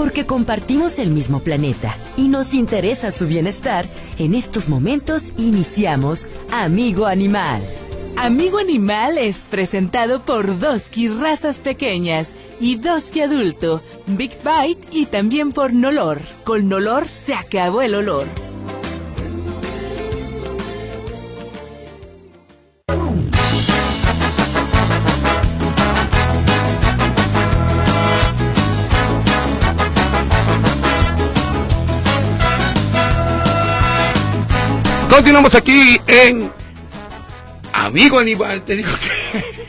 Porque compartimos el mismo planeta y nos interesa su bienestar, en estos momentos iniciamos Amigo Animal. Amigo Animal es presentado por Doski Razas Pequeñas y Doski Adulto, Big Bite y también por Nolor. Con Nolor se acabó el olor. Continuamos aquí en Amigo Animal, te digo que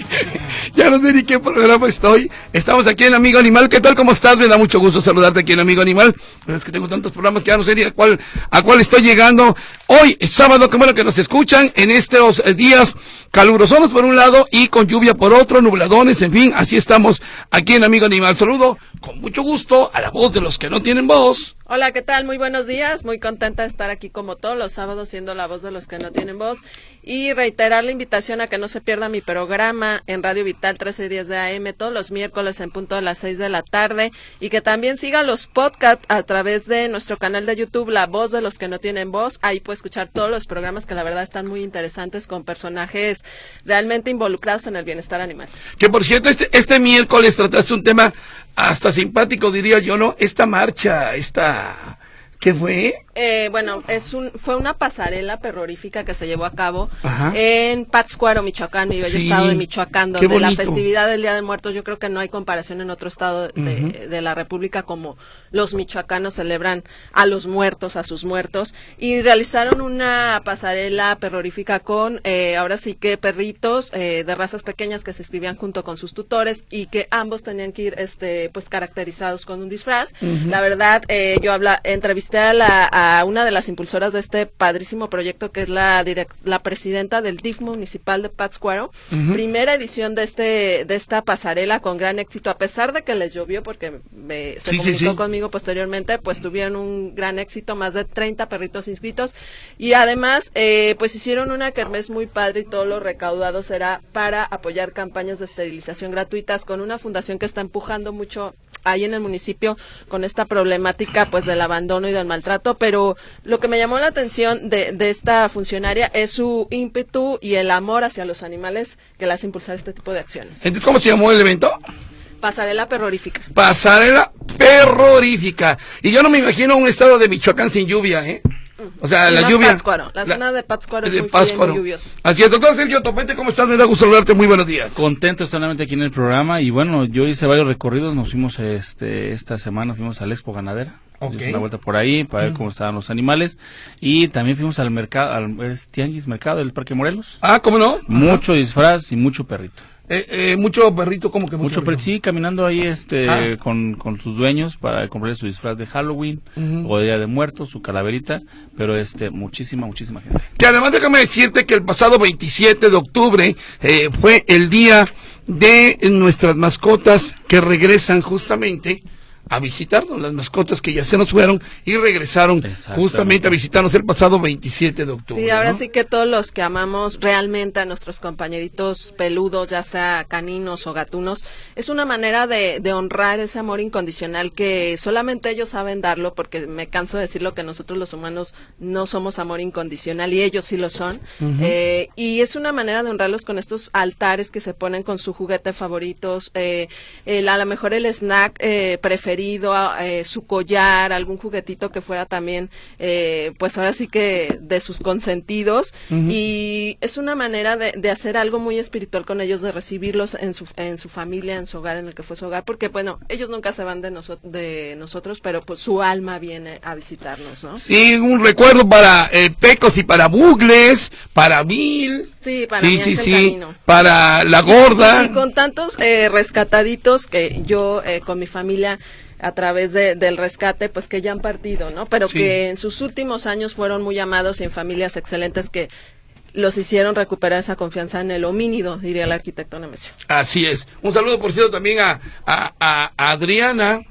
ya no sé ni qué programa estoy. Estamos aquí en Amigo Animal. ¿Qué tal? ¿Cómo estás? Me da mucho gusto saludarte aquí en Amigo Animal. Pero es que tengo tantos programas que ya no sé ni a cuál, a cuál estoy llegando. Hoy es sábado, qué bueno que nos escuchan en estos días calurosos por un lado y con lluvia por otro, nubladones, en fin, así estamos aquí en Amigo Animal. Saludo con mucho gusto a la voz de los que no tienen voz. Hola, ¿qué tal? Muy buenos días. Muy contenta de estar aquí como todos los sábados siendo la voz de los que no tienen voz y reiterar la invitación a que no se pierda mi programa en Radio Vital 1310 de AM todos los miércoles en punto de las 6 de la tarde y que también siga los podcasts a través de nuestro canal de YouTube La Voz de los que no tienen voz. Ahí puede escuchar todos los programas que la verdad están muy interesantes con personajes realmente involucrados en el bienestar animal. Que por cierto, este, este miércoles trataste un tema hasta simpático, diría yo, ¿no? Esta marcha, esta... ¿Qué fue? Eh, bueno, es un, fue una pasarela perrorífica que se llevó a cabo en Pátzcuaro, Michoacán, mi bello estado de Michoacán, donde la festividad del Día de Muertos, yo creo que no hay comparación en otro estado de, la República como los michoacanos celebran a los muertos, a sus muertos, y realizaron una pasarela perrorífica con, eh, ahora sí que perritos eh, de razas pequeñas que se escribían junto con sus tutores y que ambos tenían que ir, este, pues caracterizados con un disfraz. La verdad, yo habla, entrevisté a la a una de las impulsoras de este padrísimo proyecto que es la la presidenta del DIF municipal de Pátzcuaro. Primera edición de este de esta pasarela con gran éxito. A pesar de que les llovió porque me, se comunicó conmigo posteriormente, pues tuvieron un gran éxito, más de 30 perritos inscritos. Y además eh, pues hicieron una kermés muy padre y todo lo recaudado será para apoyar campañas de esterilización gratuitas con una fundación que está empujando mucho ahí en el municipio con esta problemática pues del abandono y del maltrato, pero lo que me llamó la atención de, de esta funcionaria es su ímpetu y el amor hacia los animales que la hace impulsar este tipo de acciones. Entonces, ¿cómo se llamó el evento? Pasarela perrorífica. Pasarela perrorífica. Y yo no me imagino un estado de Michoacán sin lluvia, ¿eh? O sea, la lluvia. La, zona de Pátzcuaro es muy, lluviosa. Así es, doctor Sergio Topete, ¿cómo estás? Me da gusto saludarte, muy buenos días. Contento estar aquí en el programa y bueno, yo hice varios recorridos, nos fuimos este esta semana, fuimos al Expo Ganadera. Okay. Una vuelta por ahí para ver cómo estaban los animales. Y también fuimos al mercado, al Tianguis Mercado del Parque Morelos. Ah, ¿cómo no? Mucho disfraz y mucho perrito. Eh, eh, mucho perrito, como que mucho, mucho perrito? Sí, caminando ahí este ah. con, con, sus dueños para comprarle su disfraz de Halloween o de Día de Muertos, su calaverita, pero este muchísima, muchísima gente. Que además déjame decirte que el pasado 27 de octubre eh, fue el día de nuestras mascotas que regresan justamente a visitarnos, las mascotas que ya se nos fueron y regresaron justamente a visitarnos el pasado 27 de octubre. Sí, ahora sí que todos los que amamos realmente a nuestros compañeritos peludos, ya sea caninos o gatunos, es una manera de, de honrar ese amor incondicional que solamente ellos saben darlo, porque me canso de decirlo que nosotros los humanos no somos amor incondicional y ellos sí lo son. eh, y es una manera de honrarlos con estos altares que se ponen con su juguete favoritos, eh, el, a lo mejor el snack eh, preferido eh, su collar, algún juguetito que fuera también, eh, pues ahora sí que de sus consentidos. Y es una manera de, hacer algo muy espiritual con ellos, de recibirlos en su, en su familia, en su hogar, en el que fue su hogar, porque bueno, ellos nunca se van de, de nosotros, pero pues su alma viene a visitarnos, ¿no? Sí, un recuerdo para eh, Pecos y para Bugles, para Bill. Sí, para sí, sí, para la gorda. Y, con tantos rescataditos que yo con mi familia a través de, del rescate, pues que ya han partido, ¿no? Pero que en sus últimos años fueron muy amados y en familias excelentes que los hicieron recuperar esa confianza en el homínido, diría el arquitecto Nemesio. Así es. Un saludo, por cierto, también a, a, a Adriana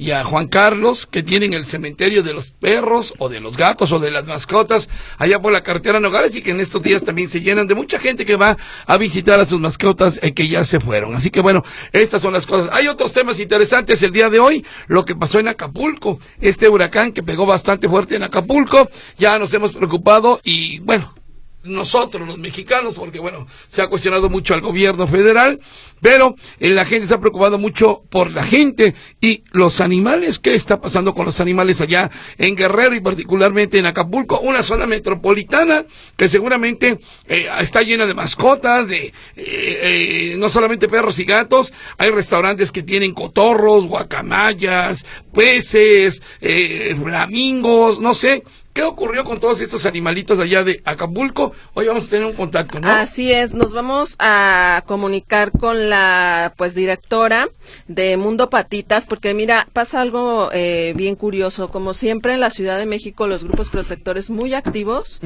y a Juan Carlos, que tienen el cementerio de los perros o de los gatos o de las mascotas allá por la carretera Nogales y que en estos días también se llenan de mucha gente que va a visitar a sus mascotas eh, que ya se fueron. Así que bueno, estas son las cosas. Hay otros temas interesantes el día de hoy, lo que pasó en Acapulco, este huracán que pegó bastante fuerte en Acapulco, ya nos hemos preocupado y bueno, nosotros los mexicanos, porque bueno, se ha cuestionado mucho al gobierno federal, pero eh, la gente se ha preocupado mucho por la gente y los animales. ¿Qué está pasando con los animales allá en Guerrero y particularmente en Acapulco? Una zona metropolitana que seguramente eh, está llena de mascotas, de eh, no solamente perros y gatos, hay restaurantes que tienen cotorros, guacamayas, peces, flamingos, no sé, ¿Qué ocurrió con todos estos animalitos allá de Acapulco? Hoy vamos a tener un contacto, ¿no? Así es, nos vamos a comunicar con la pues directora de Mundo Patitas, porque mira, pasa algo eh, bien curioso. Como siempre en la Ciudad de México, los grupos protectores muy activos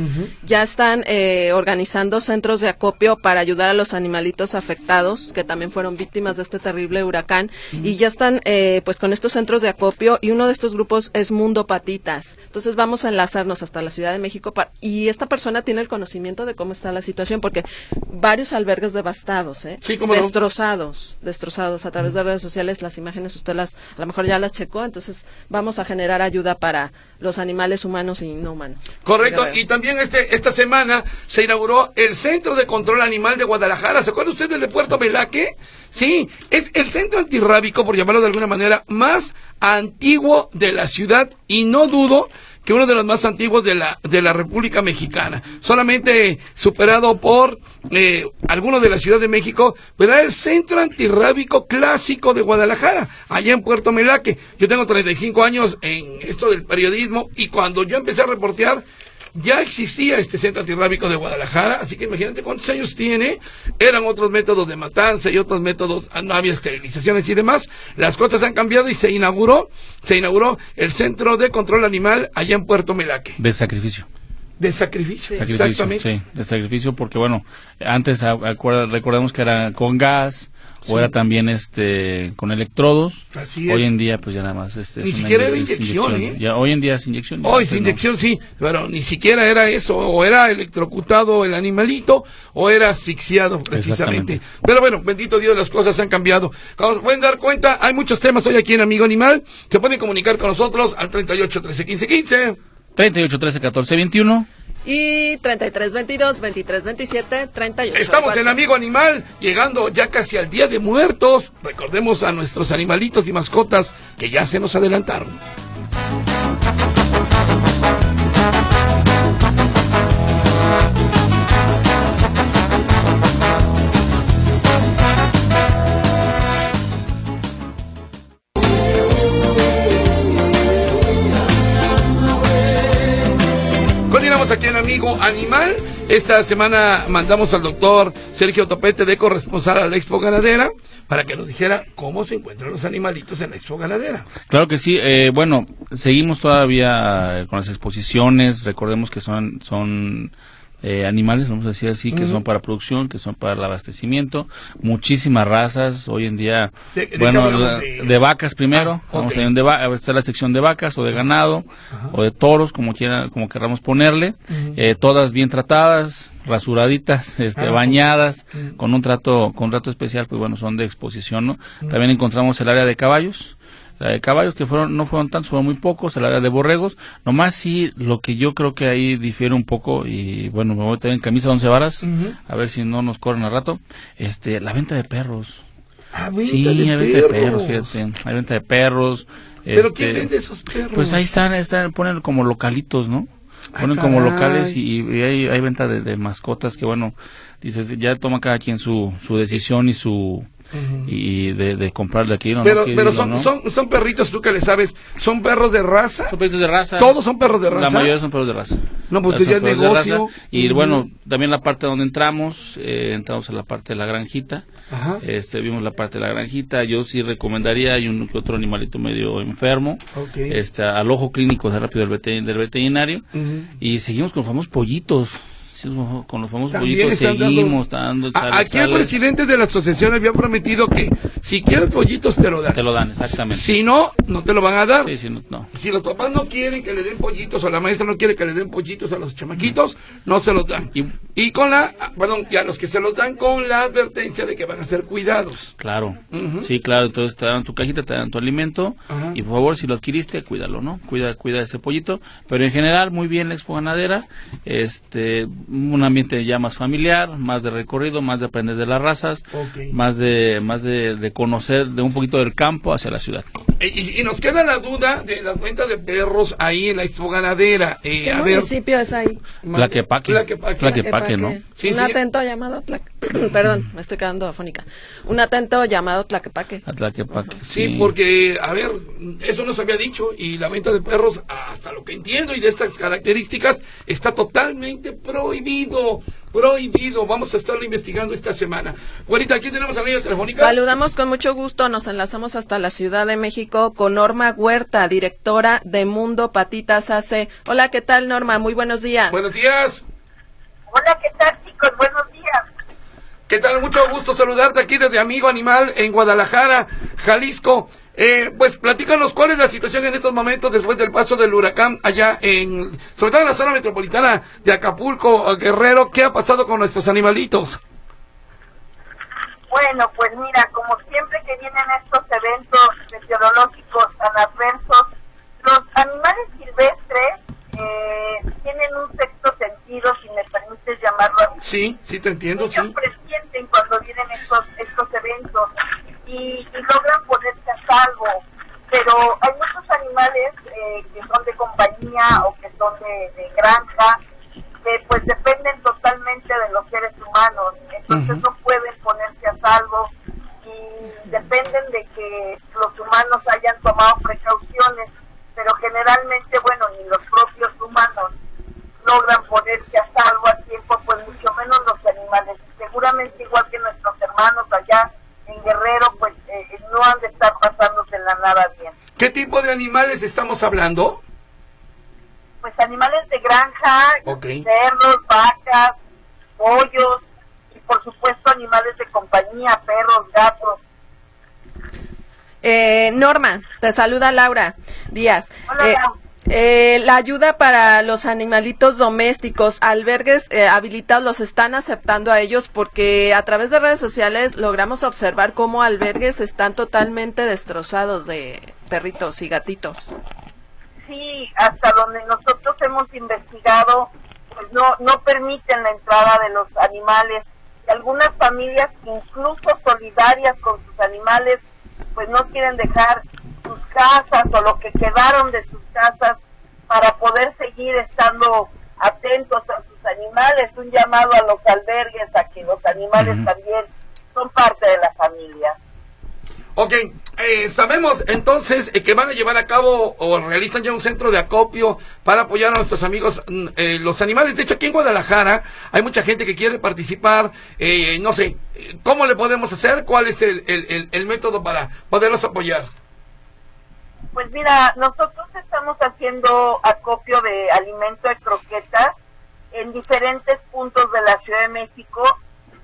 ya están eh, organizando centros de acopio para ayudar a los animalitos afectados, que también fueron víctimas de este terrible huracán, y ya están eh, pues con estos centros de acopio, y uno de estos grupos es Mundo Patitas. Entonces vamos a enlazar hasta la Ciudad de México y esta persona tiene el conocimiento de cómo está la situación porque varios albergues devastados, ¿eh? destrozados, destrozados a través de redes sociales, las imágenes usted las a lo mejor ya las checó, entonces vamos a generar ayuda para los animales humanos y no humanos. Correcto, y también este esta semana se inauguró el Centro de Control Animal de Guadalajara. ¿Se acuerda usted del de Puerto Velaque? Sí, es el centro antirrábico, por llamarlo de alguna manera, más antiguo de la ciudad y no dudo que uno de los más antiguos de la, de la República Mexicana, solamente superado por eh, algunos de la Ciudad de México, pero el centro antirrábico clásico de Guadalajara, allá en Puerto Melaque. Yo tengo 35 años en esto del periodismo y cuando yo empecé a reportear, ya existía este centro antirrábico de Guadalajara, así que imagínate cuántos años tiene. Eran otros métodos de matanza y otros métodos, ah, no había esterilizaciones y demás. Las cosas han cambiado y se inauguró, se inauguró el centro de control animal allá en Puerto Melaque. De sacrificio. De sacrificio, exactamente. Sí, de sacrificio porque bueno, antes recordemos que era con gas, o era también este con electrodos. Así Hoy en día pues ya nada más este ni siquiera era inyección, ¿eh? Ya, hoy en día es inyección. Hoy es inyección sí, pero ni siquiera era eso, o era electrocutado el animalito o era asfixiado precisamente. Pero bueno, bendito Dios, las cosas han cambiado. Como se pueden dar cuenta, hay muchos temas hoy aquí en Amigo Animal. Se pueden comunicar con nosotros al 38 13 15 15. 38 13 14 21 y 33 22 23 27 38. Estamos en Amigo Animal, llegando ya casi al Día de Muertos. Recordemos a nuestros animalitos y mascotas que ya se nos adelantaron. Aquí en Amigo Animal. Esta semana mandamos al doctor Sergio Topete de corresponsal a la Expo Ganadera para que nos dijera cómo se encuentran los animalitos en la Expo Ganadera. Claro que sí. Eh, bueno, seguimos todavía con las exposiciones. Recordemos que son, son eh, animales, vamos a decir así, que son para producción, que son para el abastecimiento, muchísimas razas, hoy en día, bueno, de... vacas primero, ah, vamos a, de está la sección de vacas o de ganado o de toros, como quiera, como queramos ponerle, eh, todas bien tratadas, rasuraditas, este, ah, bañadas, con un trato, con un trato especial, pues bueno, son de exposición, ¿no? También encontramos el área de caballos, la de caballos que fueron no fueron tantos, fueron muy pocos, el área de borregos, nomás sí lo que yo creo que ahí difiere un poco y bueno, me voy a tener en camisa de once varas, a ver si no nos corren al rato, este, la venta de perros. Ah, sí, hay venta de perros, fíjate, hay venta de perros. ¿Pero quién este, vende esos perros? Pues ahí están, están, ponen como localitos, ¿no? Ah, ponen como locales y, hay, hay, venta de, de, mascotas que bueno, dices, ya toma cada quien su, su decisión y su y de, de comprarle aquí. No, pero pero son, son, son perritos, tú que le sabes, ¿son perros de raza? Son perritos de raza. ¿Todos son perros de raza? La mayoría son perros de raza. No, pues ya es negocio. Y bueno, también la parte donde entramos, eh, entramos a la parte de la granjita. Este, vimos la parte de la granjita. Yo sí recomendaría, hay un otro animalito medio enfermo, este, al ojo clínico de rápido del, del veterinario. Y seguimos con los famosos pollitos con los famosos pollitos seguimos dando Aquí el presidente de la asociación había prometido que Si quieres pollitos, te lo dan. Te lo dan, exactamente. Si no, no te lo van a dar. Sí, sí, no, Si los papás no quieren que le den pollitos o la maestra no quiere que le den pollitos a los chamaquitos, no se los dan. Y, con la, perdón, y a los que se los dan con la advertencia de que van a ser cuidados. Claro. Sí, claro. Entonces te dan tu cajita, te dan tu alimento. Y por favor, si lo adquiriste, cuídalo, ¿no? Cuida, cuida ese pollito. Pero en general, muy bien la expo ganadera. Este, un ambiente ya más familiar, más de recorrido, más de aprender de las razas, más de, más de, conocer de un poquito del campo hacia la ciudad. Eh, y, nos queda la duda de las ventas de perros ahí en la expo ganadera. Eh, ¿Qué municipio es ahí? Tlaquepaque. Tlaquepaque, ¿no? un atento llamado Perdón, me estoy quedando afónica. Un atento llamado Tlaquepaque. Tlaquepaque. Sí, porque, a ver, eso nos había dicho y la venta de perros, hasta lo que entiendo y de estas características, está totalmente prohibido prohibido. Vamos a estarlo investigando esta semana. Güerita, aquí tenemos a la línea telefónica. Saludamos con mucho gusto. Nos enlazamos hasta la Ciudad de México con Norma Huerta, directora de Mundo Patitas AC. Hola, ¿qué tal, Norma? Muy buenos días. Buenos días. Hola, ¿qué tal, chicos? Buenos días. ¿Qué tal? Mucho gusto saludarte aquí desde Amigo Animal en Guadalajara, Jalisco. Eh, pues platícanos cuál es la situación en estos momentos después del paso del huracán allá en, sobre todo en la zona metropolitana de Acapulco, Guerrero, ¿qué ha pasado con nuestros animalitos? Bueno, pues mira, como siempre que vienen estos eventos meteorológicos tan adversos, los animales silvestres eh, tienen un sexto sentido, si me permites llamarlo así. Sí, sí te entiendo, Ellos sí. presienten cuando vienen estos, estos eventos y, logran ponerse a salvo. Pero hay muchos animales eh, que son de compañía o que son de, granja, que pues dependen totalmente de los seres humanos, entonces no pueden ponerse a salvo y dependen de que los humanos hayan tomado precauciones, pero generalmente, bueno, ni los propios humanos logran ponerse a salvo a tiempo, pues mucho menos los animales. Seguramente igual que nuestros hermanos allá Guerrero, pues eh, eh, no han de estar pasándose la nada bien. ¿Qué tipo de animales estamos hablando? Pues animales de granja, cerdos, vacas, pollos y por supuesto animales de compañía, perros, gatos. Eh, Norma, te saluda Laura Díaz. Hola, eh, eh, la ayuda para los animalitos domésticos, albergues eh, habilitados los están aceptando a ellos porque a través de redes sociales logramos observar cómo albergues están totalmente destrozados de perritos y gatitos. Sí, hasta donde nosotros hemos investigado, pues no, no permiten la entrada de los animales. algunas familias, incluso solidarias con sus animales, pues no quieren dejar sus casas o lo que quedaron de sus casas para poder seguir estando atentos a sus animales, un llamado a los albergues a que los animales también son parte de la familia. Ok, eh, sabemos entonces eh, que van a llevar a cabo o realizan ya un centro de acopio para apoyar a nuestros amigos mm, eh, los animales. De hecho, aquí en Guadalajara hay mucha gente que quiere participar. no sé, ¿cómo le podemos hacer? ¿Cuál es el, el, el método para poderlos apoyar? Pues mira, nosotros estamos haciendo acopio de alimento de croquetas en diferentes puntos de la Ciudad de México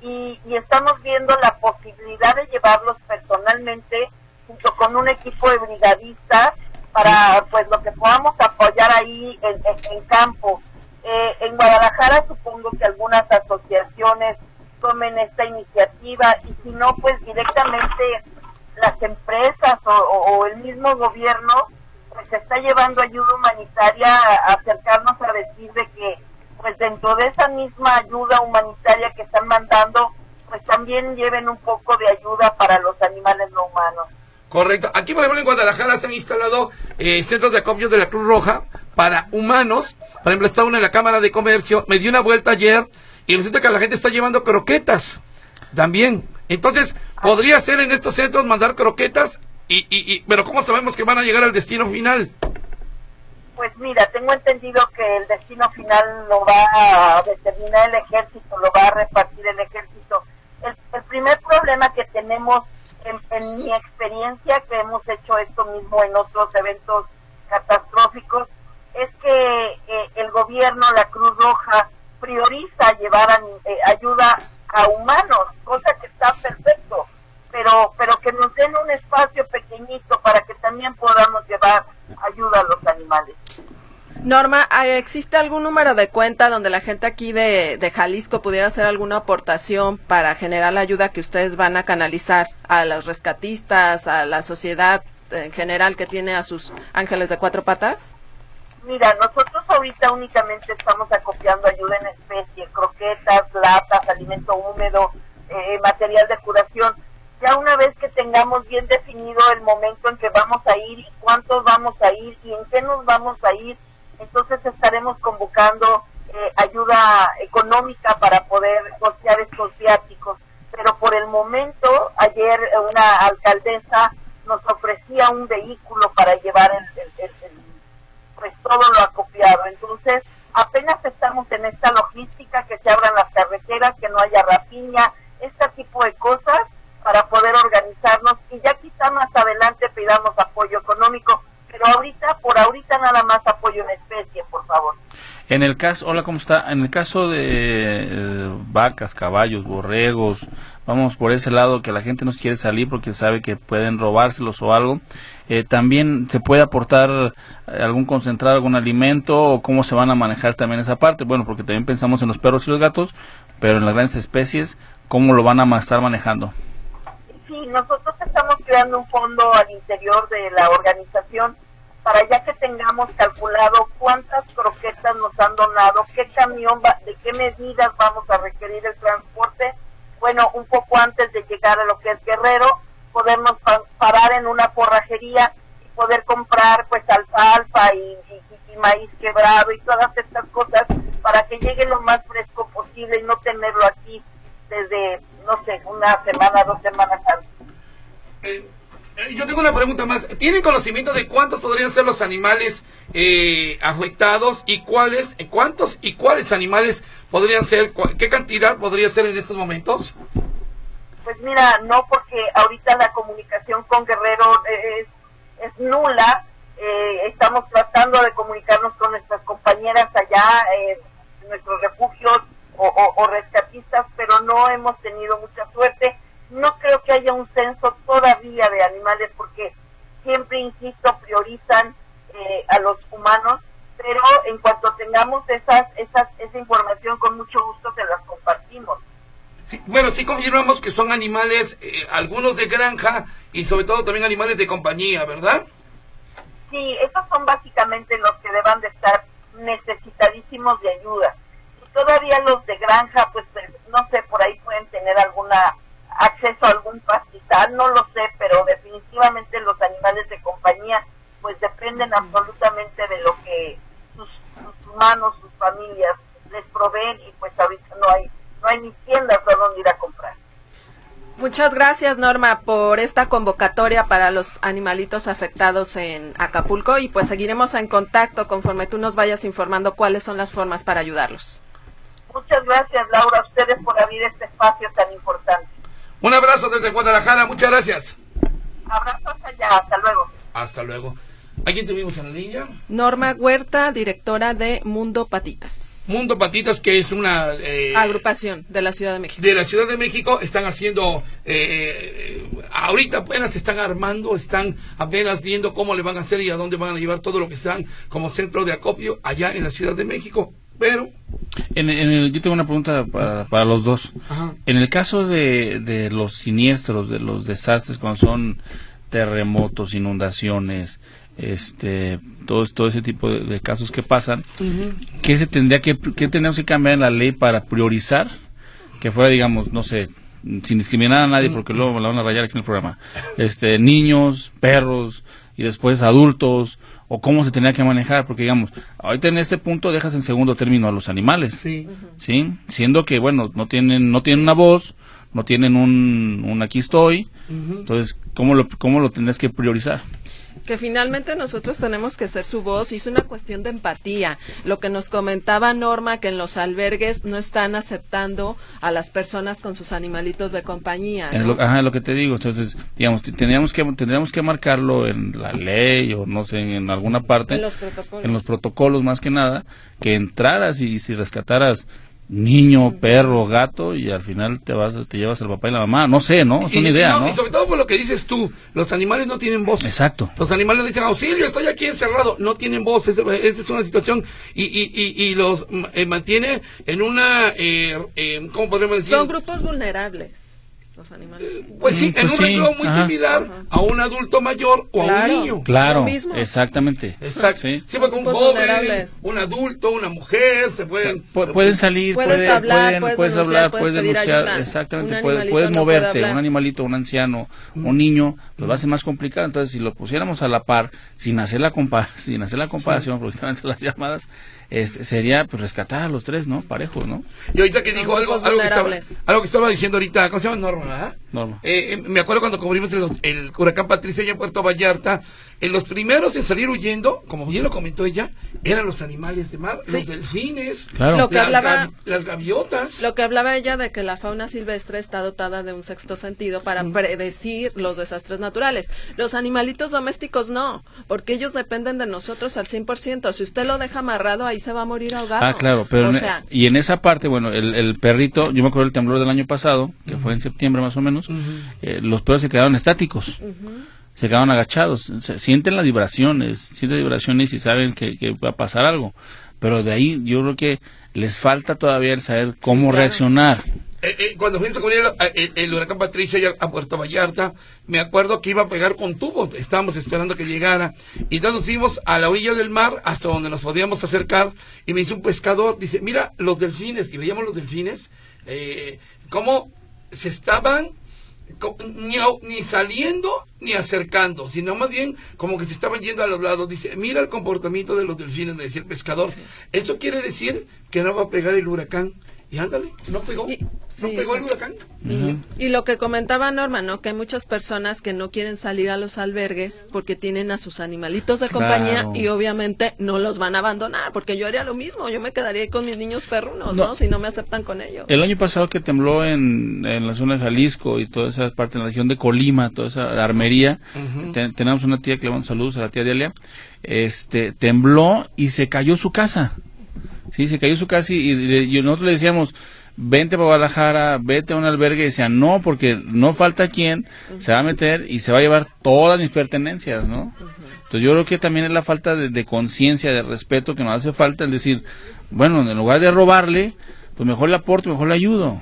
y, estamos viendo la posibilidad de llevarlos personalmente junto con un equipo de brigadistas para pues lo que podamos apoyar ahí en, campo. Eh, en Guadalajara supongo que algunas asociaciones tomen esta iniciativa y si no pues directamente las empresas o, el mismo gobierno pues está llevando ayuda humanitaria a acercarnos a decir de que pues dentro de esa misma ayuda humanitaria que están mandando pues también lleven un poco de ayuda para los animales no humanos. Correcto. Aquí, por ejemplo, en Guadalajara se han instalado eh, centros de acopio de la Cruz Roja para humanos. Por ejemplo, está uno en la Cámara de Comercio. Me di una vuelta ayer y resulta que la gente está llevando croquetas también. Entonces, podría ser en estos centros mandar croquetas, y, y, pero ¿cómo sabemos que van a llegar al destino final? Pues mira, tengo entendido que el destino final lo va a determinar el ejército, lo va a repartir el ejército. El, primer problema que tenemos en, mi experiencia, que hemos hecho esto mismo en otros eventos catastróficos, es que eh, el gobierno, la Cruz Roja, prioriza llevar eh, ayuda a humanos, cosa que está perfecto, pero, pero que nos den un espacio pequeñito para que también podamos llevar ayuda a los animales. Norma, ¿existe algún número de cuenta donde la gente aquí de, de, Jalisco pudiera hacer alguna aportación para generar la ayuda que ustedes van a canalizar a los rescatistas, a la sociedad en general que tiene a sus ángeles de cuatro patas? Mira, nosotros ahorita únicamente estamos acopiando ayuda en especie, croquetas, latas, alimento húmedo, eh, material de curación. Ya una vez que tengamos bien definido el momento en que vamos a ir y cuántos vamos a ir y en qué nos vamos a ir, entonces estaremos convocando eh, ayuda económica para poder costear estos viáticos. Pero por el momento, ayer una alcaldesa nos ofrecía un vehículo para llevar el, todo lo acopiado. Entonces, apenas estamos en esta logística, que se abran las carreteras, que no haya rapiña, este tipo de cosas para poder organizarnos y ya quizá más adelante pidamos apoyo económico pero ahorita, por ahorita nada más apoyo en especie, por favor. En el caso, hola, ¿cómo está? En el caso de eh, vacas, caballos, borregos, vamos por ese lado que la gente no quiere salir porque sabe que pueden robárselos o algo. Eh, también se puede aportar algún concentrado, algún alimento o cómo se van a manejar también esa parte. Bueno, porque también pensamos en los perros y los gatos, pero en las grandes especies, ¿cómo lo van a estar manejando? Sí, nosotros estamos creando un fondo al interior de la organización para ya que tengamos calculado cuántas croquetas nos han donado, qué camión, va, de qué medidas vamos a requerir el transporte. Bueno, un poco antes de llegar a lo que es Guerrero, podemos parar en una forrajería y poder comprar pues alfalfa y, y maíz quebrado y todas estas cosas para que llegue lo más fresco posible y no tenerlo aquí desde, no sé, una semana, dos semanas antes. Eh, eh, yo tengo una pregunta más. ¿Tienen conocimiento de cuántos podrían ser los animales eh, afectados y cuáles, eh, cuántos y cuáles animales podrían ser, qué cantidad podría ser en estos momentos? Pues mira, no porque ahorita la comunicación con Guerrero es, es nula. estamos tratando de comunicarnos con nuestras compañeras allá en nuestros refugios o, o rescatistas, pero no hemos tenido mucha suerte no creo que haya un censo todavía de animales porque siempre, insisto, priorizan eh, a los humanos, pero en cuanto tengamos esas, esas, esa información, con mucho gusto se las compartimos. Bueno, sí confirmamos que son animales, eh, algunos de granja y sobre todo también animales de compañía, ¿verdad? Sí, esos son básicamente los que deban de estar necesitadísimos de ayuda. Y todavía los de granja, pues no sé, por ahí pueden tener alguna acceso a algún pastizal, no lo sé, pero definitivamente los animales de compañía pues dependen absolutamente de lo que sus, humanos, sus familias les proveen y pues ahorita no hay, hay ni tiendas a donde ir a comprar. Muchas gracias Norma por esta convocatoria para los animalitos afectados en Acapulco y pues seguiremos en contacto conforme tú nos vayas informando cuáles son las formas para ayudarlos. Muchas gracias Laura a ustedes por abrir este espacio tan importante. Un abrazo desde Guadalajara, muchas gracias. Abrazos allá, hasta luego. Hasta luego. ¿A quién tuvimos en la línea? Norma Huerta, directora de Mundo Patitas. Mundo Patitas, que es una eh, agrupación de la Ciudad de México. De la Ciudad de México están haciendo, eh, ahorita apenas se están armando, están apenas viendo cómo le van a hacer y a dónde van a llevar todo lo que están como centro de acopio allá en la Ciudad de México. Pero en, el, yo tengo una pregunta para, los dos. En el caso de, de, los siniestros, de los desastres, cuando son terremotos, inundaciones, este, todo, todo ese tipo de, casos que pasan, ¿qué se tendría que, qué tenemos que cambiar en la ley para priorizar? Que fuera, digamos, no sé, sin discriminar a nadie, porque luego me la van a rayar aquí en el programa. Este, niños, perros y después adultos o cómo se tenía que manejar, porque digamos, ahorita en este punto dejas en segundo término a los animales, sí, ¿sí? siendo que bueno, no tienen no tienen una voz, no tienen un, un aquí estoy, entonces cómo lo cómo lo tendrás que priorizar que finalmente nosotros tenemos que ser su voz y es una cuestión de empatía. Lo que nos comentaba Norma, que en los albergues no están aceptando a las personas con sus animalitos de compañía. Es lo, ajá, lo que te digo. Entonces, digamos, tendríamos que, tendríamos que marcarlo en la ley o no sé, en alguna parte. En los protocolos. En los protocolos más que nada, que entraras y si rescataras niño, perro, gato y al final te vas te llevas al papá y la mamá, no sé, ¿no? Es una idea, no, Y sobre todo por lo que dices tú, los animales no tienen voz. Exacto. Los animales dicen, auxilio, estoy aquí encerrado, no tienen voz, esa, es una situación y, y, y, los eh, mantiene en una, eh, eh, ¿cómo podemos decir? Son grupos vulnerables animales. pues sí, en pues un sí, muy similar a un adulto mayor o a un niño. Claro, exactamente. Exacto. Sí, porque un joven, un adulto, una mujer, se pueden... pueden salir, puedes hablar, puedes, hablar, puedes denunciar, exactamente, puedes, moverte, un animalito, un anciano, un niño, pues va a ser más complicado. Entonces, si lo pusiéramos a la par, sin hacer la, compa sin hacer la comparación, porque están las llamadas, sería pues rescatar a los tres, ¿no? Parejos, ¿no? Y ahorita que dijo algo, algo que, estaba, algo que estaba diciendo ahorita, ¿cómo se llama? Norma, Norma. Eh, eh, me acuerdo cuando cubrimos el, el huracán Patricia en Puerto Vallarta, en los primeros en salir huyendo, como bien lo comentó ella, eran los animales de mar, los delfines, lo que las, hablaba, las gaviotas. Lo que hablaba ella de que la fauna silvestre está dotada de un sexto sentido para predecir los desastres naturales. Los animalitos domésticos no, porque ellos dependen de nosotros al 100%. Si usted lo deja amarrado, ahí se va a morir ahogado. Ah, claro, pero e- y en esa parte, bueno, el, perrito, yo me acuerdo del temblor del año pasado, que fue en septiembre más o menos, eh, los perros se quedaron estáticos. Se quedan agachados, sienten las vibraciones, sienten las vibraciones y saben que, va a pasar algo. Pero de ahí yo creo que les falta todavía el saber cómo reaccionar. Eh, eh, cuando fuimos con el, el, huracán Patricia a Puerto Vallarta, me acuerdo que iba a pegar con tubos, estábamos esperando que llegara, y entonces nos fuimos a la orilla del mar, hasta donde nos podíamos acercar, y me hizo un pescador, dice, mira los delfines, y veíamos los delfines, eh, cómo se estaban ni, ni, saliendo ni acercando, sino más bien como que se estaban yendo a los lados. Dice, mira el comportamiento de los delfines, me decía el pescador. Esto quiere decir que no va a pegar el huracán. Y ándale, no pegó. no pegó el huracán. Y lo que comentaba Norma, ¿no? Que hay muchas personas que no quieren salir a los albergues porque tienen a sus animalitos de compañía y obviamente no los van a abandonar, porque yo haría lo mismo, yo me quedaría ahí con mis niños perrunos, ¿no? Si no me aceptan con ellos. El año pasado que tembló en, en la zona de Jalisco y toda esa parte de la región de Colima, toda esa armería, tenemos una tía que le mando saludos a la tía Delia, este, tembló y se cayó su casa. Sí, se cayó su casa y, nosotros le decíamos, vente para Guadalajara, vete a un albergue. Y decían, no, porque no falta quien se va a meter y se va a llevar todas mis pertenencias, ¿no? Entonces yo creo que también es la falta de, de conciencia, de respeto que nos hace falta el decir, bueno, en lugar de robarle, pues mejor le aporto, mejor le ayudo.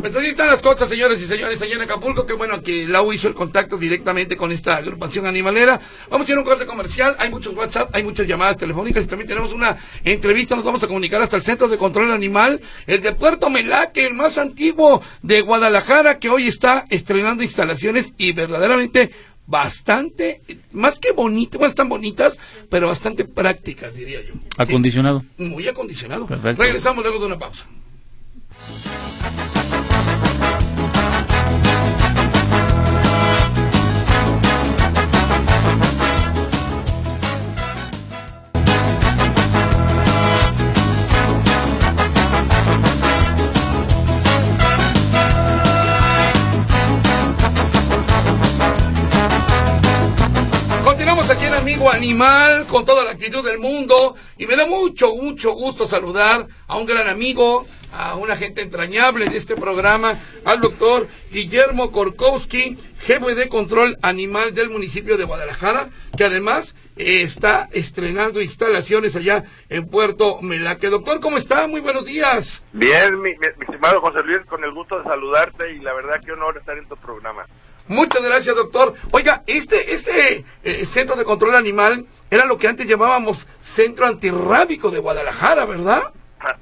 Pues así están las cosas, señores y señores, allá en Acapulco. Qué bueno que Lau hizo el contacto directamente con esta agrupación animalera. Vamos a ir a un corte comercial. Hay muchos WhatsApp, hay muchas llamadas telefónicas y también tenemos una entrevista. Nos vamos a comunicar hasta el Centro de Control Animal, el de Puerto Melaque, el más antiguo de Guadalajara, que hoy está estrenando instalaciones y verdaderamente bastante, más que bonitas, bueno, están bonitas, pero bastante prácticas, diría yo. Acondicionado. muy acondicionado. Regresamos luego de una pausa. Aquí en Amigo Animal con toda la actitud del mundo y me da mucho, mucho gusto saludar a un gran amigo, a una gente entrañable de este programa, al doctor Guillermo Korkowski, jefe de control animal del municipio de Guadalajara, que además eh, está estrenando instalaciones allá en Puerto Melaque. Doctor, ¿cómo está? Muy buenos días. Bien, mi, mi estimado José Luis, con el gusto de saludarte y la verdad que honor estar en tu programa. Muchas gracias, doctor. Oiga, este, este eh, centro de control animal era lo que antes llamábamos Centro Antirrábico de Guadalajara, ¿verdad?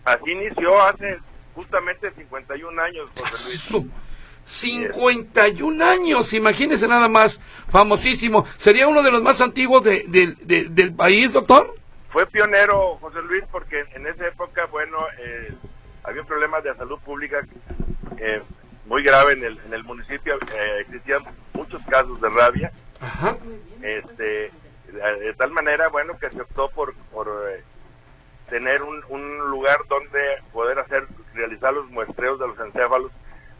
Así inició hace justamente 51 años, José Luis. 51 años, imagínese nada más, famosísimo. ¿Sería uno de los más antiguos de, del país, doctor? Fue pionero, José Luis, porque en esa época, bueno, eh, había problemas de salud pública eh, muy grave en el, en el municipio. Eh, existían muchos casos de rabia. Este, de tal manera, bueno, que se optó por, por eh, tener un, un lugar donde poder hacer, realizar los muestreos de los encéfalos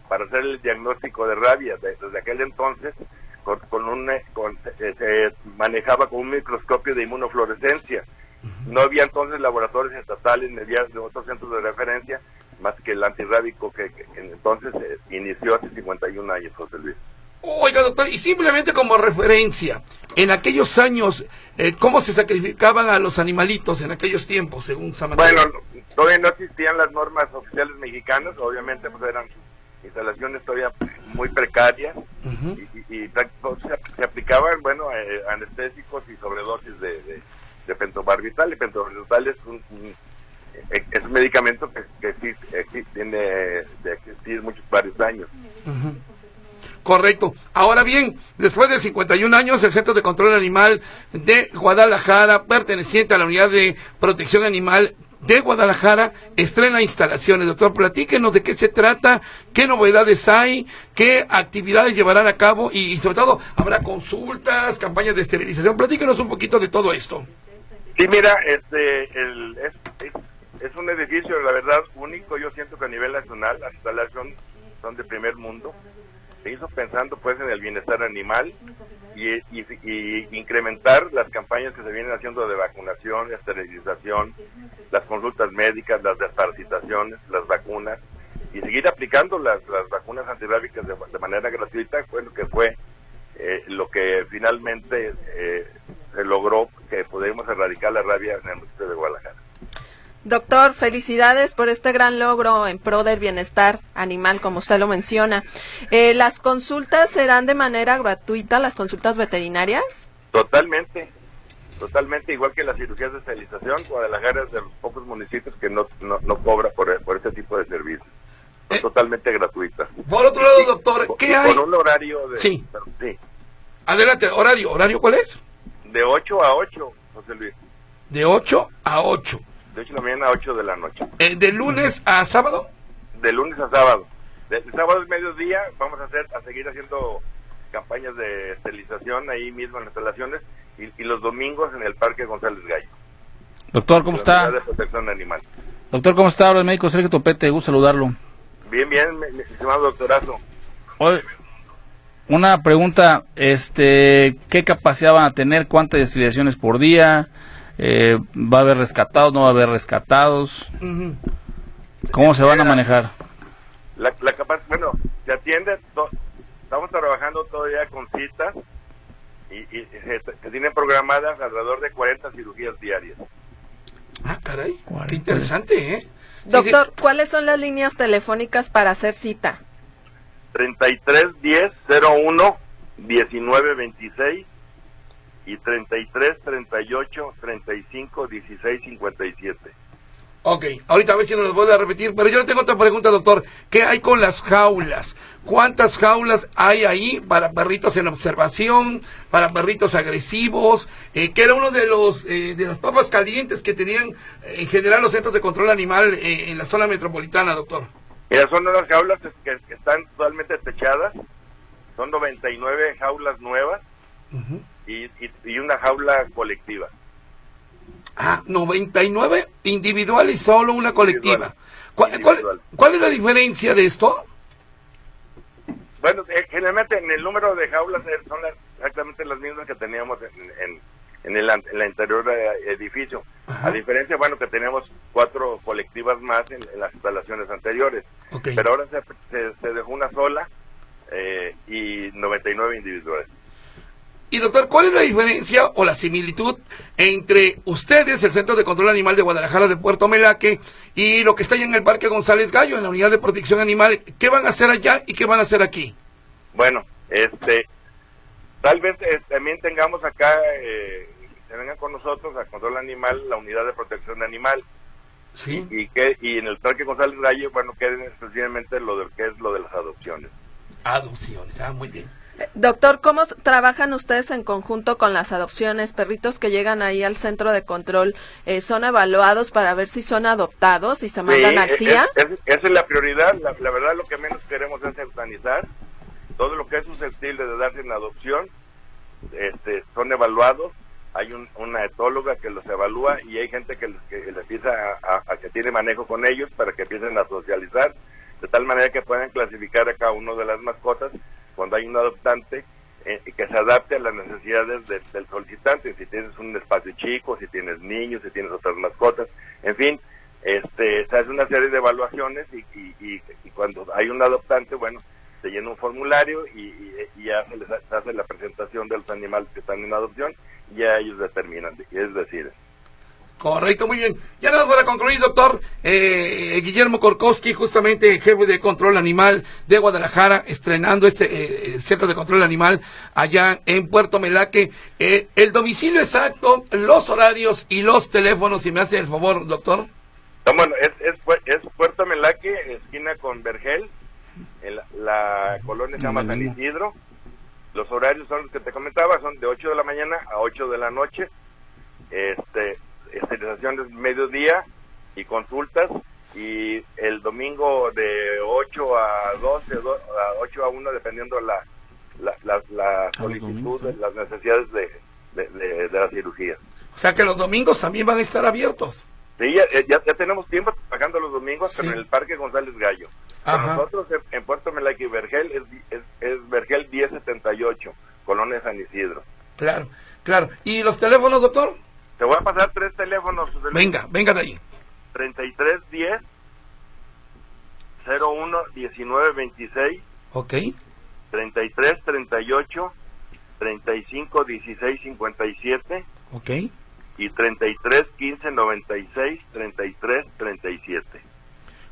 para hacer el diagnóstico de rabia. Desde aquel entonces, con, con un, eh, con, se manejaba con un microscopio de inmunofluorescencia. No había entonces laboratorios estatales, ni había otros centros de referencia, más que el antirrábico que, entonces eh, inició hace 51 años, José Luis. Oiga, doctor, y simplemente como referencia, en aquellos años, eh, ¿cómo se sacrificaban a los animalitos en aquellos tiempos, según Bueno, todavía no existían las normas oficiales mexicanas, obviamente pues eran instalaciones todavía muy precarias y, se, aplicaban, bueno, eh, anestésicos y sobredosis de, de, de pentobarbital. Y pentobarbital es un, es un medicamento que, que tiene de existir muchos varios años. Correcto. Ahora bien, después de 51 años, el Centro de Control Animal de Guadalajara, perteneciente a la Unidad de Protección Animal de Guadalajara, estrena instalaciones. Doctor, platíquenos de qué se trata, qué novedades hay, qué actividades llevarán a cabo y, sobre todo, habrá consultas, campañas de esterilización. Platíquenos un poquito de todo esto. Sí, mira, este, el, es, es un edificio, la verdad, único. Yo siento que a nivel nacional las instalaciones son de primer mundo se hizo pensando pues en el bienestar animal y, incrementar las campañas que se vienen haciendo de vacunación, esterilización, las consultas médicas, las desparasitaciones, las vacunas y seguir aplicando las, vacunas antirrábicas de, manera gratuita fue lo que fue eh, lo que finalmente eh, se logró que pudimos erradicar la rabia en el municipio de Guadalajara. Doctor, felicidades por este gran logro en pro del bienestar animal, como usted lo menciona. Eh, ¿Las consultas serán de manera gratuita, las consultas veterinarias? Totalmente, totalmente, igual que las cirugías de esterilización. Guadalajara es de los pocos municipios que no, no, cobra por, por este tipo de servicios. Son eh, totalmente gratuitas. Por otro lado, doctor, ¿qué hay? Con un horario de... Sí. sí. Adelante, horario. ¿Horario cuál es? De 8 a 8, José Luis. De 8 a 8 de 8 de la mañana a 8 de la noche. Eh, ¿De lunes a sábado? De lunes a sábado. De, sábado al mediodía vamos a hacer a seguir haciendo campañas de esterilización ahí mismo en las instalaciones y, los domingos en el Parque González Gallo. Doctor, ¿cómo está? De protección animal. Doctor, ¿cómo está? Habla el médico Sergio Topete, gusto saludarlo. Bien, bien, mi, estimado doctorazo. una pregunta, este, ¿qué capacidad van a tener? ¿Cuántas esterilizaciones por día? Eh, ¿Va a haber rescatados? ¿No va a haber rescatados? ¿Cómo se van a manejar? La, bueno, se atiende, estamos trabajando todavía con citas y, se, tienen programadas alrededor de 40 cirugías diarias. Ah, caray, qué interesante, ¿eh? Doctor, ¿cuáles son las líneas telefónicas para hacer cita? 33 10 01 19 26 y 33, 38, 35, 16, 57. Ok, ahorita a ver si nos vuelve a repetir, pero yo le tengo otra pregunta, doctor. ¿Qué hay con las jaulas? ¿Cuántas jaulas hay ahí para perritos en observación, para perritos agresivos? Eh, que era uno de los eh, de las papas calientes que tenían eh, en general los centros de control animal eh, en la zona metropolitana, doctor. Mira, son unas jaulas que, están totalmente techadas, son 99 jaulas nuevas. Uh y, y, una jaula colectiva. Ah, 99 individual y solo una colectiva. ¿Cuál, cuál, es la diferencia de esto? Bueno, eh, generalmente en el número de jaulas eh, son exactamente las mismas que teníamos en, en, el, en el interior del edificio. A diferencia, bueno, que tenemos cuatro colectivas más en, las instalaciones anteriores. Pero ahora se, se, dejó una sola eh, y 99 individuales. Y doctor, ¿cuál es la diferencia o la similitud entre ustedes, el Centro de Control Animal de Guadalajara de Puerto Melaque, y lo que está allá en el Parque González Gallo, en la Unidad de Protección Animal? ¿Qué van a hacer allá y qué van a hacer aquí? Bueno, este, tal vez eh, también tengamos acá, eh, que vengan con nosotros a Control Animal, la Unidad de Protección Animal. Sí. Y, que, y en el Parque González Gallo, bueno, queden exclusivamente lo de, que es lo de las adopciones. Adopciones, ah, muy bien. Doctor, ¿cómo trabajan ustedes en conjunto con las adopciones? Perritos que llegan ahí al centro de control, eh, ¿son evaluados para ver si son adoptados y se mandan al CIA? esa es la prioridad. La, verdad, lo que menos queremos es eutanizar. Todo lo que es susceptible de darse en adopción este, son evaluados. Hay una etóloga que los evalúa y hay gente que, que les empieza a, que tiene manejo con ellos para que empiecen a socializar, de tal manera que puedan clasificar a cada uno de las mascotas cuando hay un adoptante eh, que se adapte a las necesidades del solicitante, si tienes un espacio chico, si tienes niños, si tienes otras mascotas, en fin, este, se hace una serie de evaluaciones y, cuando hay un adoptante, bueno, se llena un formulario y, ya se les hace la presentación de los animales que están en adopción y ya ellos determinan, es decir, Correcto, muy bien. Ya nada para concluir, doctor. Eh, Guillermo Korkowski, justamente jefe de control animal de Guadalajara, estrenando este eh, centro de control animal allá en Puerto Melaque. Eh, el domicilio exacto, los horarios y los teléfonos, si me hace el favor, doctor. bueno, es, es, Puerto Melaque, esquina con Vergel. la, colonia se llama San Isidro. Los horarios son los que te comentaba, son de 8 de la mañana a 8 de la noche. Este, esterilizaciones mediodía y consultas y el domingo de 8 a 12, a 8 a 1 dependiendo la, la, la, solicitud, de las necesidades de, de, la cirugía. O sea que los domingos también van a estar abiertos. Sí, ya, ya, tenemos tiempo trabajando los domingos, en el Parque González Gallo. Nosotros en, Puerto Melaqui Vergel es, es, es Vergel 1078, Colonia San Isidro. Claro, claro. ¿Y los teléfonos, doctor? Te voy a pasar tres teléfonos. Venga, venga de ahí. 3310 01 19 26. Ok. 33 38 35 16 57. Ok. Y 33 15 96 33 37.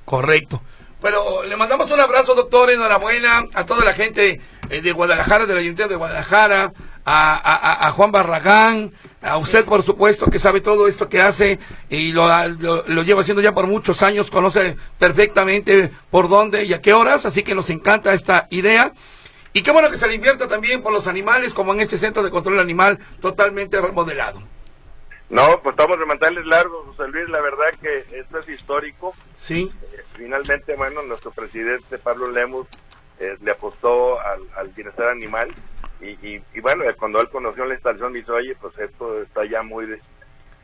Correcto. Bueno, le mandamos un abrazo, doctor, enhorabuena a toda la gente eh, de Guadalajara, de la Ayuntamiento de Guadalajara, a, a, Juan Barragán, a usted, por supuesto, que sabe todo esto que hace y lo, lo, lleva haciendo ya por muchos años, conoce perfectamente por dónde y a qué horas, así que nos encanta esta idea. Y qué bueno que se le invierta también por los animales, como en este centro de control animal totalmente remodelado. No, pues estamos de mantenerles largos, José Luis, la verdad que esto es histórico. Sí. Eh, finalmente, bueno, nuestro presidente Pablo Lemus eh, le apostó al, al bienestar animal y, y, bueno, cuando él conoció la instalación dice, oye, pues esto está ya muy,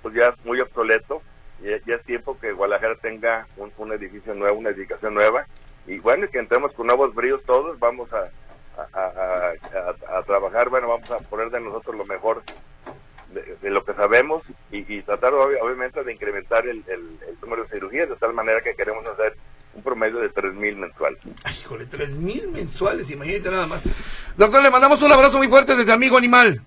pues ya muy obsoleto, y ya es tiempo que Guadalajara tenga un, edificio nuevo, una edificación nueva, y bueno, que entremos con nuevos bríos todos, vamos a, a, trabajar, bueno, vamos a poner de nosotros lo mejor de, lo que sabemos y, tratar obviamente de incrementar el, el, número de cirugías de tal manera que queremos hacer un promedio de 3.000 mensuales. Ay, híjole, 3.000 mensuales, imagínate nada más. Doctor, le mandamos un abrazo muy fuerte desde Amigo Animal.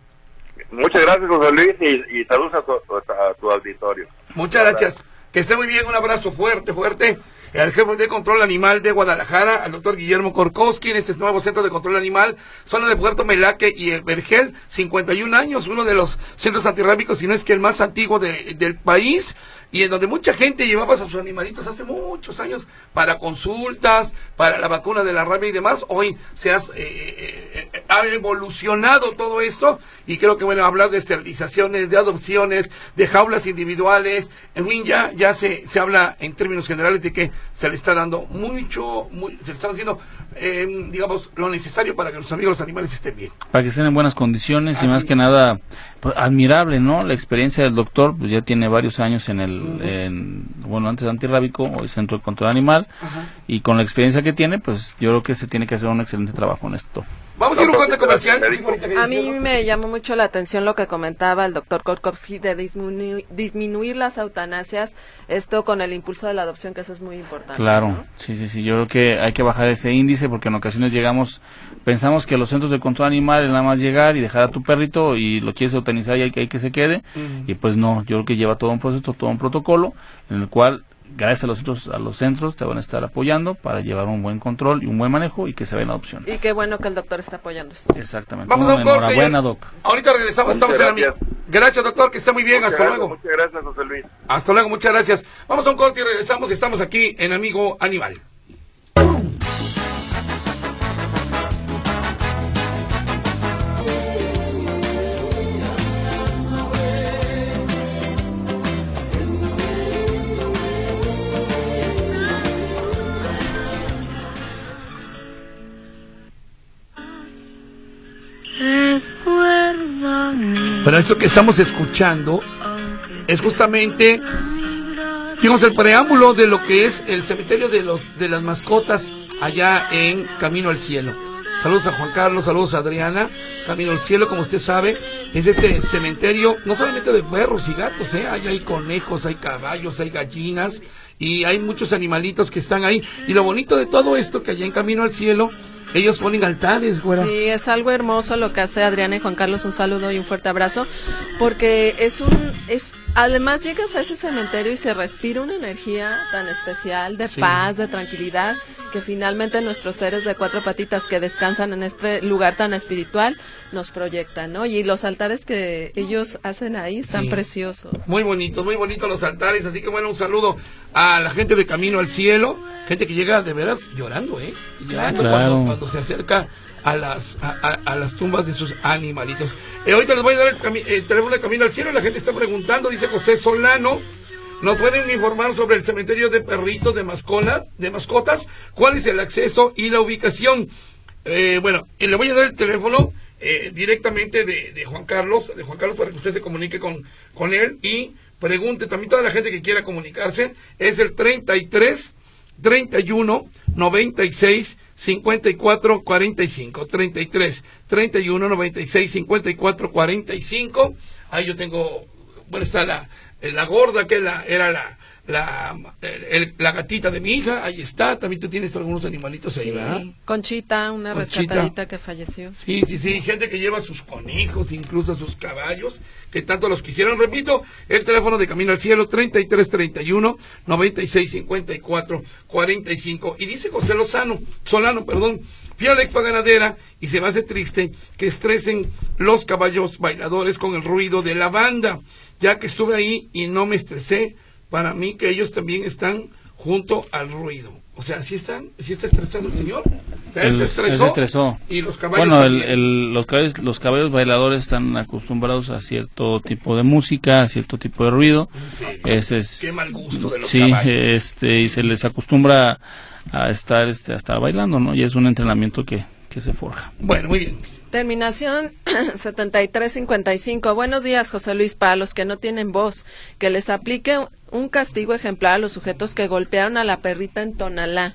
Muchas gracias, José Luis, y, saludos a tu, auditorio. Muchas gracias. Que esté muy bien, un abrazo fuerte, fuerte al jefe de control animal de Guadalajara, al doctor Guillermo Korkowski, en este nuevo centro de control animal, zona de Puerto Melaque y Vergel, 51 años, uno de los centros antirrábicos, si no es que el más antiguo del país y en donde mucha gente llevaba a sus animalitos hace muchos años para consultas, para la vacuna de la rabia y demás. Hoy se ha, eh, eh, eh, ha evolucionado todo esto y creo que bueno, hablar de esterilizaciones, de adopciones, de jaulas individuales, en fin, ya, ya se, se habla en términos generales de que se le está dando mucho, muy, se le está haciendo eh, digamos, lo necesario para que los amigos los animales estén bien. Para que estén en buenas condiciones y más que nada, pues, admirable, ¿no? La experiencia del doctor, pues ya tiene varios años en el, bueno, antes antirrábico, hoy Centro de Control Animal, y con la experiencia que tiene, pues yo creo que se tiene que hacer un excelente trabajo en esto. Vamos a ir a un corte comercial. A mí me llamó mucho la atención lo que comentaba el doctor Korkowski de disminuir, las eutanasias, esto con el impulso de la adopción, que eso es muy importante. Claro, sí, sí, sí. Yo creo que hay que bajar ese índice porque en ocasiones llegamos, pensamos que los centros de control animal es nada más llegar y dejar a tu perrito y lo quieres eutanizar y hay que, hay que se quede. Y pues no, yo creo que lleva todo un proceso, todo un protocolo en el cual gracias a los centros, a los centros te van a estar apoyando para llevar un buen control y un buen manejo y que se vean opción. Y qué bueno que el doctor está apoyando esto. Exactamente. Vamos a un corte. doc. Ahorita regresamos, estamos gracias. en Gracias, doctor, que esté muy bien. Hasta luego. Muchas gracias, José Luis. Hasta luego, muchas gracias. Vamos a un corte y regresamos. Estamos aquí en Amigo Animal. Pero esto que estamos escuchando es justamente, digamos, el preámbulo de lo que es el cementerio de los de las mascotas allá en Camino al Cielo. Saludos a Juan Carlos, saludos a Adriana. Camino al Cielo, como usted sabe, es este cementerio no solamente de perros y gatos, ¿eh? hay, hay conejos, hay caballos, hay gallinas y hay muchos animalitos que están ahí. Y lo bonito de todo esto, que allá en Camino al Cielo, ellos ponen altares, güera. Sí, es algo hermoso lo que hace Adriana y Juan Carlos. Un saludo y un fuerte abrazo. Porque es un. es Además, llegas a ese cementerio y se respira una energía tan especial de paz, de tranquilidad que finalmente nuestros seres de cuatro patitas que descansan en este lugar tan espiritual nos proyectan, ¿no? Y los altares que ellos hacen ahí están preciosos. Muy bonitos, muy bonitos los altares, así que bueno, un saludo a la gente de Camino al Cielo, gente que llega de veras llorando, ¿eh? Llorando cuando, cuando se acerca a las a, las tumbas de sus animalitos. Eh, ahorita les voy a dar el, el teléfono de Camino al Cielo, la gente está preguntando, dice José Solano, nos pueden informar sobre el cementerio de perritos de, mascola, de mascotas, cuál es el acceso y la ubicación. Eh, bueno, le voy a dar el teléfono eh, directamente de, Juan Carlos, de Juan Carlos para que usted se comunique con, con él y pregunte también toda la gente que quiera comunicarse. Es el 33 31 96 54 45 33 31 96 54 45 ahí yo tengo bueno está la la gorda que la, era la, la, la gatita de mi hija, ahí está, también tú tienes algunos animalitos ahí, sí. Conchita, una rescatadita que falleció. Sí, sí, sí, gente que lleva sus conejos, incluso sus caballos, que tanto los quisieron. Repito, el teléfono de Camino al Cielo, 3331 9654 45. Y dice José Lozano, Solano, perdón, fui a la expo ganadera y se me hace triste que estresen los caballos bailadores con el ruido de la banda ya que estuve ahí y no me estresé, para mí que ellos también están junto al ruido. O sea, ¿sí, están, sí está estresado el señor? él, se estresó, Y los caballos Bueno, los, caballos, los caballos bailadores están acostumbrados a cierto tipo de música, a cierto tipo de ruido. Ese es, Qué mal gusto de los sí, este, y se les acostumbra a estar, este, a estar bailando, ¿no? Y es un entrenamiento que, que se forja. Bueno, muy bien. Terminación 7355. Buenos días, José Luis, para los que no tienen voz, que les aplique un castigo ejemplar a los sujetos que golpearon a la perrita en Tonalá,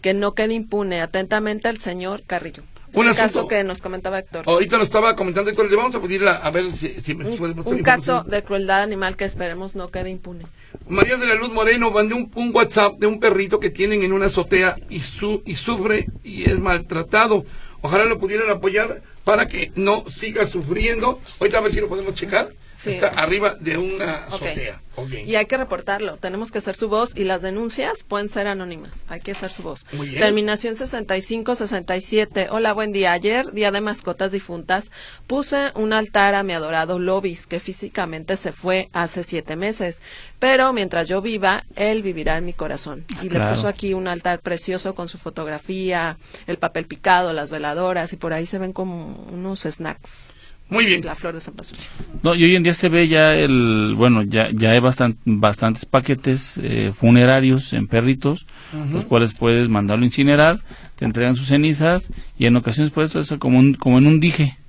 que no quede impune. Atentamente al señor Carrillo. un caso que nos comentaba Héctor. Ahorita lo estaba comentando Héctor, le vamos a pedir a, ver si, me un, Un caso de crueldad animal que esperemos no quede impune. María de la Luz Moreno mandó un, un, WhatsApp de un perrito que tienen en una azotea y, su, y sufre y es maltratado. Ojalá lo pudieran apoyar para que no siga sufriendo. Ahorita a ver si lo podemos checar. Está arriba de una azotea. Y hay que reportarlo. Tenemos que hacer su voz y las denuncias pueden ser anónimas. Hay que hacer su voz. Terminación 65-67. Hola, buen día. Ayer, Día de Mascotas Difuntas, puse un altar a mi adorado Lobis, que físicamente se fue hace siete meses. Pero mientras yo viva, él vivirá en mi corazón. y le puso aquí un altar precioso con su fotografía, el papel picado, las veladoras y por ahí se ven como unos snacks. Muy bien. La flor de San No, y hoy en día se ve ya el, bueno, ya, ya hay bastant, bastantes paquetes eh, funerarios en perritos, los cuales puedes mandarlo a incinerar, te entregan sus cenizas y en ocasiones puedes hacer como, un, como en un dije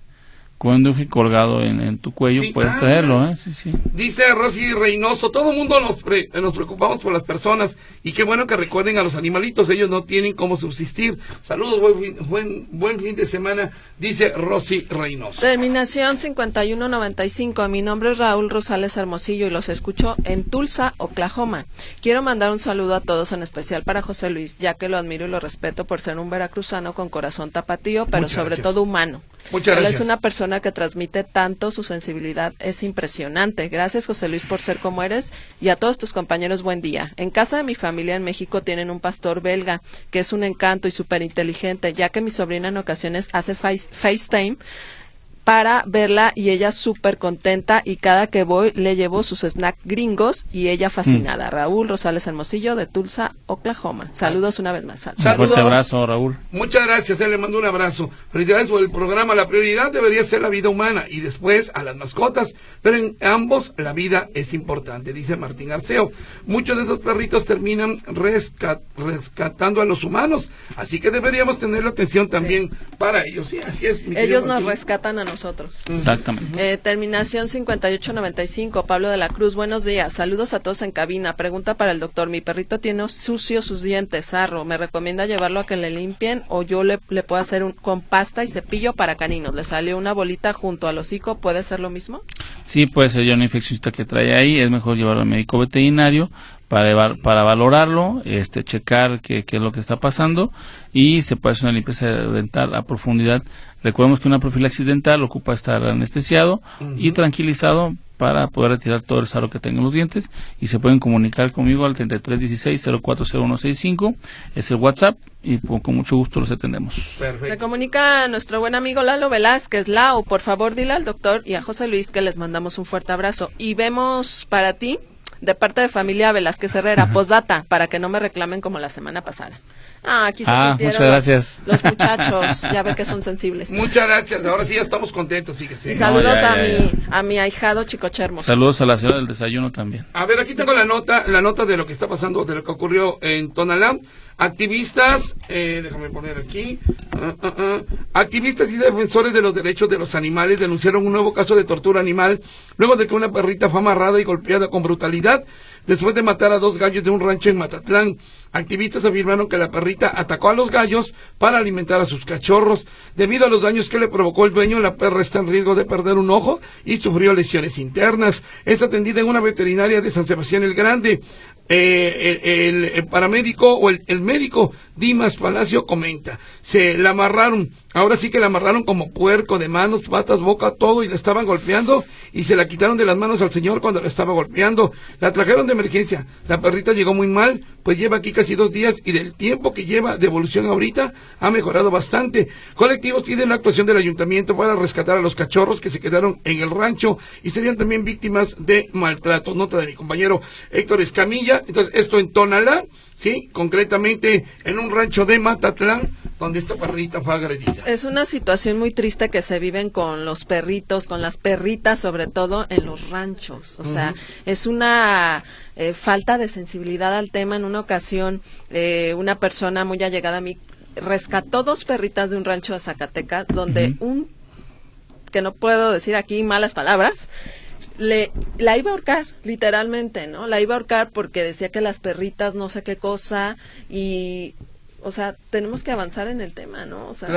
con un colgado en, tu cuello, puedes traerlo, ¿eh? Sí, sí. Dice Rosy Reynoso, todo el mundo nos, nos preocupamos por las personas y qué bueno que recuerden a los animalitos, ellos no tienen cómo subsistir. Saludos, buen, buen, buen fin de semana, dice Rosy Reynoso. Terminación 5195, mi nombre es Raúl Rosales Hermosillo y los escucho en Tulsa, Oklahoma. Quiero mandar un saludo a todos, en especial para José Luis, ya que lo admiro y lo respeto por ser un veracruzano con corazón tapatío, pero sobre todo humano. Muchas gracias. Él es una persona que transmite tanto, su sensibilidad es impresionante. Gracias, José Luis, por ser como eres y a todos tus compañeros, buen día. En casa de mi familia en México tienen un pastor belga que es un encanto y súper inteligente, ya que mi sobrina en ocasiones hace FaceTime para verla y ella súper contenta y cada que voy le llevo sus snacks gringos y ella fascinada. Mm. Raúl Rosales Hermosillo de Tulsa, Oklahoma. Saludos una vez más. Saludos. Un fuerte abrazo, Raúl. Muchas gracias, él le mando un abrazo. Felicidades por el programa. La prioridad debería ser la vida humana y después a las mascotas, pero en ambos la vida es importante, dice Martín Arceo. Muchos de esos perritos terminan rescatando a los humanos, así que deberíamos tener la atención también para ellos. Sí, así es. Ellos nos rescatan a nosotros. Exactamente. Eh, terminación 5895, Pablo de la Cruz, buenos días. Saludos a todos en cabina. Pregunta para el doctor. Mi perrito tiene sucios sus dientes, sarro. ¿Me recomienda llevarlo a que le limpien o yo le, le puedo hacer un, con pasta y cepillo para caninos? ¿Le salió una bolita junto al hocico? ¿Puede ser lo mismo? Sí, puede ser ya una infección que trae ahí. Es mejor llevarlo al médico veterinario para, para valorarlo, este, checar qué, qué es lo que está pasando y se puede hacer una limpieza dental a profundidad. Recordemos que una profilaxis dental ocupa estar anestesiado y tranquilizado para poder retirar todo el sarro que tengan los dientes y se pueden comunicar conmigo al 3316-040165, es el WhatsApp y con mucho gusto los atendemos. Se comunica nuestro buen amigo Lalo Velázquez. Lau, por favor dile al doctor y a José Luis que les mandamos un fuerte abrazo y vemos para ti de parte de familia Velázquez Herrera, posdata, para que no me reclamen como la semana pasada. Ah, aquí se ah, muchas gracias. Los, muchachos, ya ve que son sensibles. Muchas gracias, ahora sí ya estamos contentos, fíjese. Y saludos a mi a mi ahijado Chico Chermo. Saludos a la señora del desayuno también. A ver, aquí tengo la nota, la nota de lo que está pasando, de lo que ocurrió en Tonalá. Activistas, eh, déjame poner aquí, ah, ah, ah. activistas y defensores de los derechos de los animales denunciaron un nuevo caso de tortura animal luego de que una perrita fue amarrada y golpeada con brutalidad después de matar a dos gallos de un rancho en Matatlán. Activistas afirmaron que la perrita atacó a los gallos para alimentar a sus cachorros. Debido a los daños que le provocó el dueño, la perra está en riesgo de perder un ojo y sufrió lesiones internas. Es atendida en una veterinaria de San Sebastián el Grande. Eh, el, paramédico o el, médico Dimas Palacio comenta, se la amarraron, ahora sí que la amarraron como puerco de manos, patas, boca, todo y la estaban golpeando y se la quitaron de las manos al señor cuando la estaba golpeando. La trajeron de emergencia, la perrita llegó muy mal, pues lleva aquí casi dos días y del tiempo que lleva de evolución ahorita ha mejorado bastante. Colectivos piden la actuación del ayuntamiento para rescatar a los cachorros que se quedaron en el rancho y serían también víctimas de maltrato. Nota de mi compañero Héctor Escamilla entonces, esto en ¿sí? Concretamente en un rancho de Matatlán, donde esta perrita fue agredida. Es una situación muy triste que se viven con los perritos, con las perritas, sobre todo en los ranchos. O sea, es una eh, falta de sensibilidad al tema. En una ocasión, eh, una persona muy allegada a mí rescató dos perritas de un rancho de Zacatecas, donde un, que no puedo decir aquí malas palabras, le la iba a ahorcar, literalmente, ¿no? La iba a ahorcar porque decía que las perritas no sé qué cosa y o sea, tenemos que avanzar en el tema, ¿no? O sea,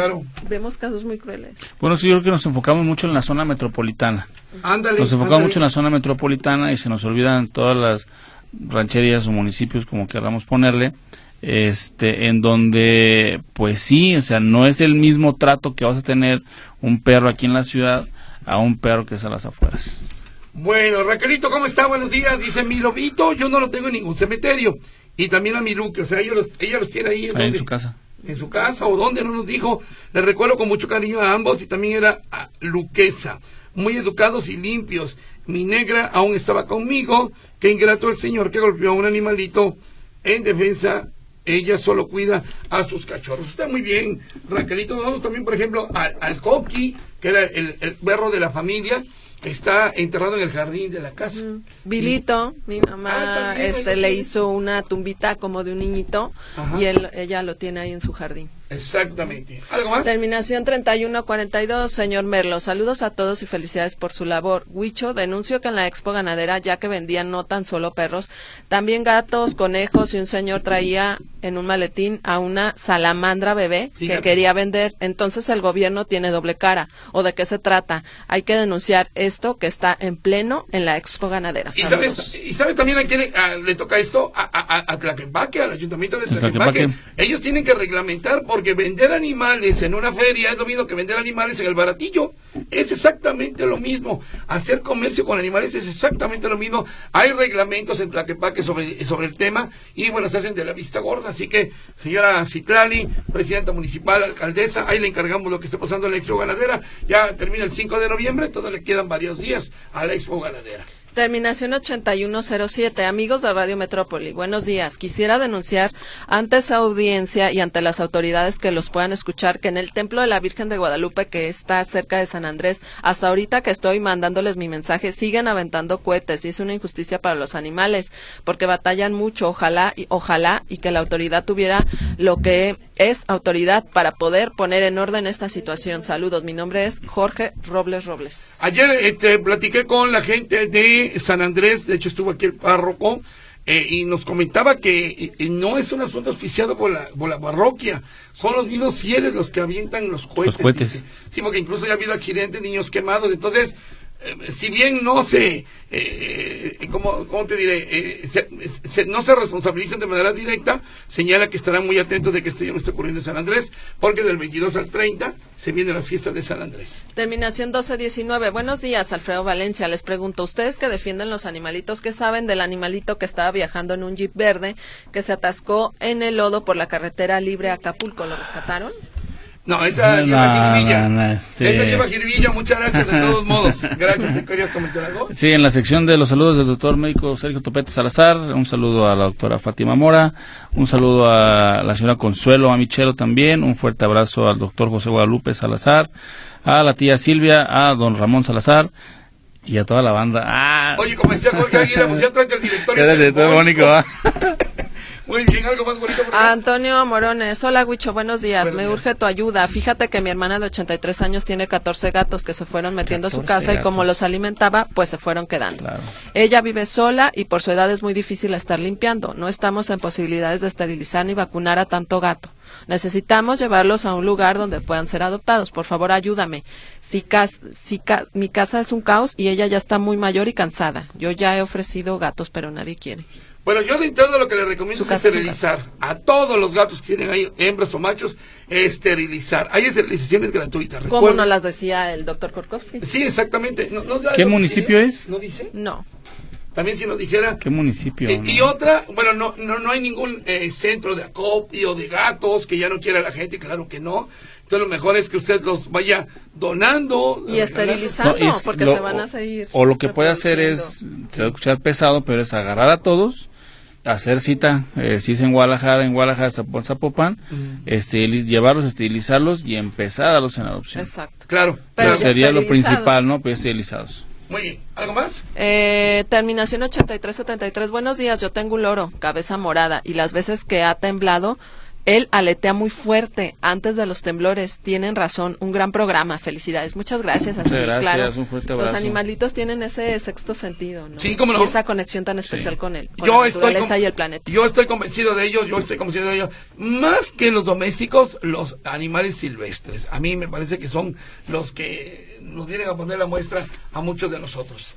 vemos casos muy crueles. Bueno, sí, yo creo que nos enfocamos mucho en la zona metropolitana. Ándale, nos enfocamos mucho en la zona metropolitana y se nos olvidan todas las rancherías o municipios, como queramos ponerle, este, en donde, pues sí, o sea, no es el mismo trato que vas a tener un perro aquí en la ciudad a un perro que es a las afueras. Bueno, Raquelito, ¿cómo está? Buenos días. Dice, mi lobito yo no lo tengo en ningún cementerio. Y también a mi Luque, o sea, ella los, ella los tiene ahí. en su casa. En su casa, o donde no nos dijo. Le recuerdo con mucho cariño a ambos y también era a Luquesa. Muy educados y limpios. Mi negra aún estaba conmigo. Qué ingrato el señor que golpeó a un animalito en defensa ella solo cuida a sus cachorros. Está muy bien, Raquelito. Vamos también, por ejemplo, al, al Coqui, que era el, el perro de la familia, está enterrado en el jardín de la casa. Vilito, mi mamá ah, este le hizo una tumbita como de un niñito y él ella lo tiene ahí en su jardín. Exactamente. ¿Algo más? Terminación 3142, señor Merlo. Saludos a todos y felicidades por su labor. Huicho denunció que en la expo ganadera, ya que vendían no tan solo perros, también gatos, conejos y un señor traía en un maletín a una salamandra bebé que quería vender. Entonces el gobierno tiene doble cara. ¿O de qué se trata? Hay que denunciar esto que está en pleno en la expo ganadera. ¿Y sabes, ¿Y sabes también a quién le toca esto? A, a, a, Tlaquepaque, al ayuntamiento de Tlaquepaque. Ellos tienen que reglamentar por porque vender animales en una feria es lo mismo que vender animales en el baratillo. Es exactamente lo mismo. Hacer comercio con animales es exactamente lo mismo. Hay reglamentos en Tlaquepaque sobre, sobre el tema y bueno, se hacen de la vista gorda. Así que, señora Citlali, presidenta municipal, alcaldesa, ahí le encargamos lo que está pasando en la Expo Ganadera. Ya termina el 5 de noviembre, todavía le quedan varios días a la Expo Ganadera. Terminación 8107. Amigos de Radio Metrópoli, buenos días. Quisiera denunciar ante esa audiencia y ante las autoridades que los puedan escuchar que en el Templo de la Virgen de Guadalupe, que está cerca de San Andrés, hasta ahorita que estoy mandándoles mi mensaje, siguen aventando cohetes y es una injusticia para los animales porque batallan mucho. Ojalá y ojalá y que la autoridad tuviera lo que es autoridad para poder poner en orden esta situación. Saludos, mi nombre es Jorge Robles Robles. Ayer este, platiqué con la gente de San Andrés, de hecho estuvo aquí el párroco, eh, y nos comentaba que eh, no es un asunto auspiciado por la, por la parroquia, son los mismos fieles los que avientan los cohetes. Los cohetes. Sí, porque incluso ya ha habido accidentes, niños quemados, entonces si bien no se, eh, ¿cómo, te diré? Eh, no se responsabilizan de manera directa, señala que estarán muy atentos de que esto ya no esté ocurriendo en San Andrés, porque del 22 al 30 se vienen las fiestas de San Andrés. Terminación 1219. Buenos días, Alfredo Valencia. Les pregunto, ¿ustedes que defienden los animalitos, qué saben del animalito que estaba viajando en un jeep verde que se atascó en el lodo por la carretera libre a Acapulco? ¿Lo rescataron? No, esa lleva jiribilla. Esta lleva jiribilla, muchas gracias de todos modos. Gracias, ¿querías comentar algo? Sí, en la sección de los saludos del doctor médico Sergio Topete Salazar, un saludo a la doctora Fátima Mora, un saludo a la señora Consuelo, a Michelo también, un fuerte abrazo al doctor José Guadalupe Salazar, a la tía Silvia, a don Ramón Salazar, y a toda la banda. Ah. Oye, como decía Jorge Aguirre, pues ya trae el directorio. Era el director Muy bien, algo más bonito. Antonio Morones, hola Huicho, buenos días. Me urge tu ayuda. Fíjate que mi hermana de 83 años tiene 14 gatos que se fueron metiendo a su casa y como los alimentaba, pues se fueron quedando. Ella vive sola y por su edad es muy difícil estar limpiando. No estamos en posibilidades de esterilizar ni vacunar a tanto gato. Necesitamos llevarlos a un lugar donde puedan ser adoptados. Por favor, ayúdame. Si, si mi casa es un caos y ella ya está muy mayor y cansada. Yo ya he ofrecido gatos, pero nadie quiere. Bueno, yo de todo lo que le recomiendo es esterilizar a todos los gatos que tienen ahí, hembras o machos, esterilizar. Hay esterilizaciones gratuitas. ¿Cómo no las decía el doctor Korkowski? Sí, exactamente. ¿Qué municipio es? ¿No dice? No. También si nos dijera... ¿Qué municipio? Y, otra, bueno, no, no, no hay ningún eh, centro de acopio de gatos que ya no quiera la gente, claro que no. Entonces lo mejor es que usted los vaya donando. Y esterilizando, porque se van a seguir. O lo que puede hacer es, se va a escuchar pesado, pero es agarrar a todos hacer cita, eh, si es en Guadalajara, en Guadalajara, Zapopan, llevarlos, esterilizarlos y empezar a darlos en adopción. Exacto. Claro. Pero sería lo principal, ¿no? Pues esterilizados. Muy bien. ¿Algo más? Eh, terminación 8373. Buenos días, yo tengo un loro, cabeza morada, y las veces que ha temblado, él aletea muy fuerte antes de los temblores. Tienen razón, un gran programa. Felicidades. Muchas gracias. Así, gracias, un fuerte abrazo. Los animalitos tienen ese sexto sentido, ¿no? Sí, cómo no. Y esa conexión tan especial con él, con yo la estoy y el planeta. Yo estoy convencido de ellos, yo estoy convencido de ellos. Más que los domésticos, los animales silvestres. A mí me parece que son los que nos vienen a poner la muestra a muchos de nosotros.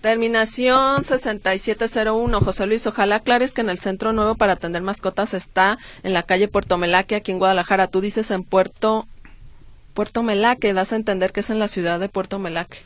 Terminación 6701. José Luis, ojalá aclares que en el centro nuevo para atender mascotas está en la calle Puerto Melaque, aquí en Guadalajara. Tú dices en Puerto Puerto Melaque, das a entender que es en la ciudad de Puerto Melaque.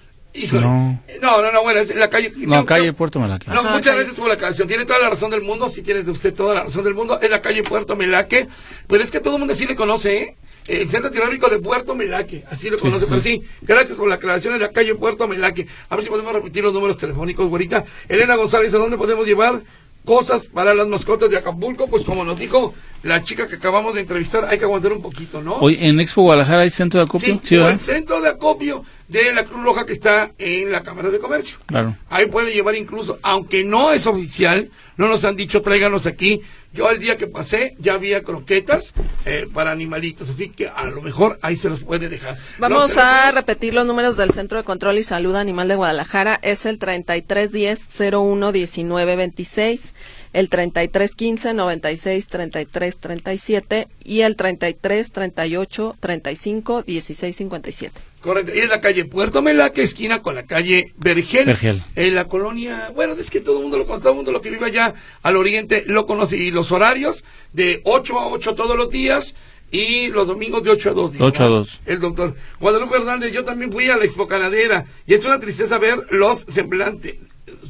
No. no, no, bueno, es la calle. No, calle Puerto Melaque. No, muchas gracias por la canción. Tiene toda la razón del mundo, si tienes de usted toda la razón del mundo. Es la calle Puerto Melaque. Pero es que todo el mundo sí le conoce, ¿eh? El Centro Tecnológico de Puerto Melaque, así lo conoce, pero sí, gracias por la aclaración de la calle Puerto Melaque. A ver si podemos repetir los números telefónicos, ahorita. Elena González, ¿a dónde podemos llevar cosas para las mascotas de Acapulco? Pues como nos dijo la chica que acabamos de entrevistar, hay que aguantar un poquito, ¿no? Hoy en Expo Guadalajara hay centro de acopio. Sí, el centro de acopio de la Cruz Roja que está en la Cámara de Comercio. Claro. Ahí puede llevar incluso, aunque no es oficial, no nos han dicho tráiganos aquí yo el día que pasé ya había croquetas eh, para animalitos, así que a lo mejor ahí se los puede dejar. Vamos a repetir los números del Centro de Control y Salud Animal de Guadalajara. Es el 3310 01 1926 el 3315 96 33 37 y el 33 38 35 16 57. Correcto, y en la calle Puerto Melaque, esquina con la calle Vergel. En la colonia, bueno, es que todo el mundo lo conoce, todo el mundo lo que vive allá al oriente lo conoce. Y los horarios de 8 a 8 todos los días y los domingos de 8 a 2. 8 a 2. El doctor Guadalupe Hernández, yo también fui a la Expo Canadera y es una tristeza ver los semblantes,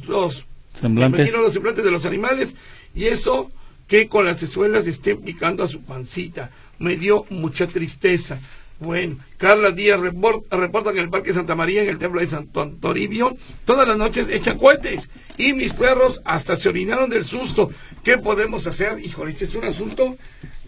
los semblantes, los semblantes de los animales y eso que con las escuelas estén picando a su pancita. Me dio mucha tristeza. Bueno, Carla Díaz reporta, que en el Parque Santa María, en el Templo de Santo Toribio, todas las noches echan cohetes y mis perros hasta se orinaron del susto. ¿Qué podemos hacer? Híjole, este es un asunto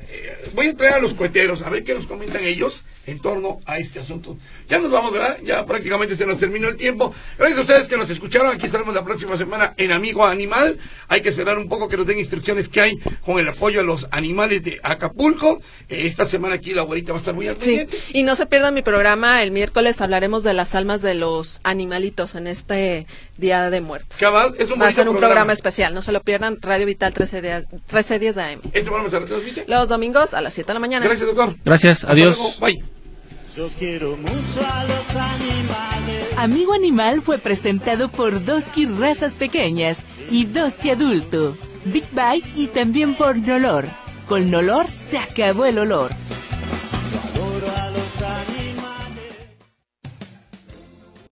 eh, voy a traer a los coheteros a ver qué nos comentan ellos en torno a este asunto. Ya nos vamos, ¿verdad? Ya prácticamente se nos terminó el tiempo. Gracias a ustedes que nos escucharon. Aquí estaremos la próxima semana en Amigo Animal. Hay que esperar un poco que nos den instrucciones que hay con el apoyo a los animales de Acapulco. Eh, esta semana aquí la abuelita va a estar muy al sí. Y no se pierdan mi programa. El miércoles hablaremos de las almas de los animalitos en este Día de Muertos. Es un va a ser un programa. especial. No se lo pierdan. Radio Vital 13 días, 13 días de AM. ¿Este programa se retransmite? Los domingos a las 7 de la mañana. Gracias, doctor. Gracias. Adiós. Bye. Yo quiero mucho a los animales. Amigo Animal fue presentado por Doski Razas Pequeñas y Doski Adulto, Big Bite y también por Nolor. Con Nolor se acabó el olor.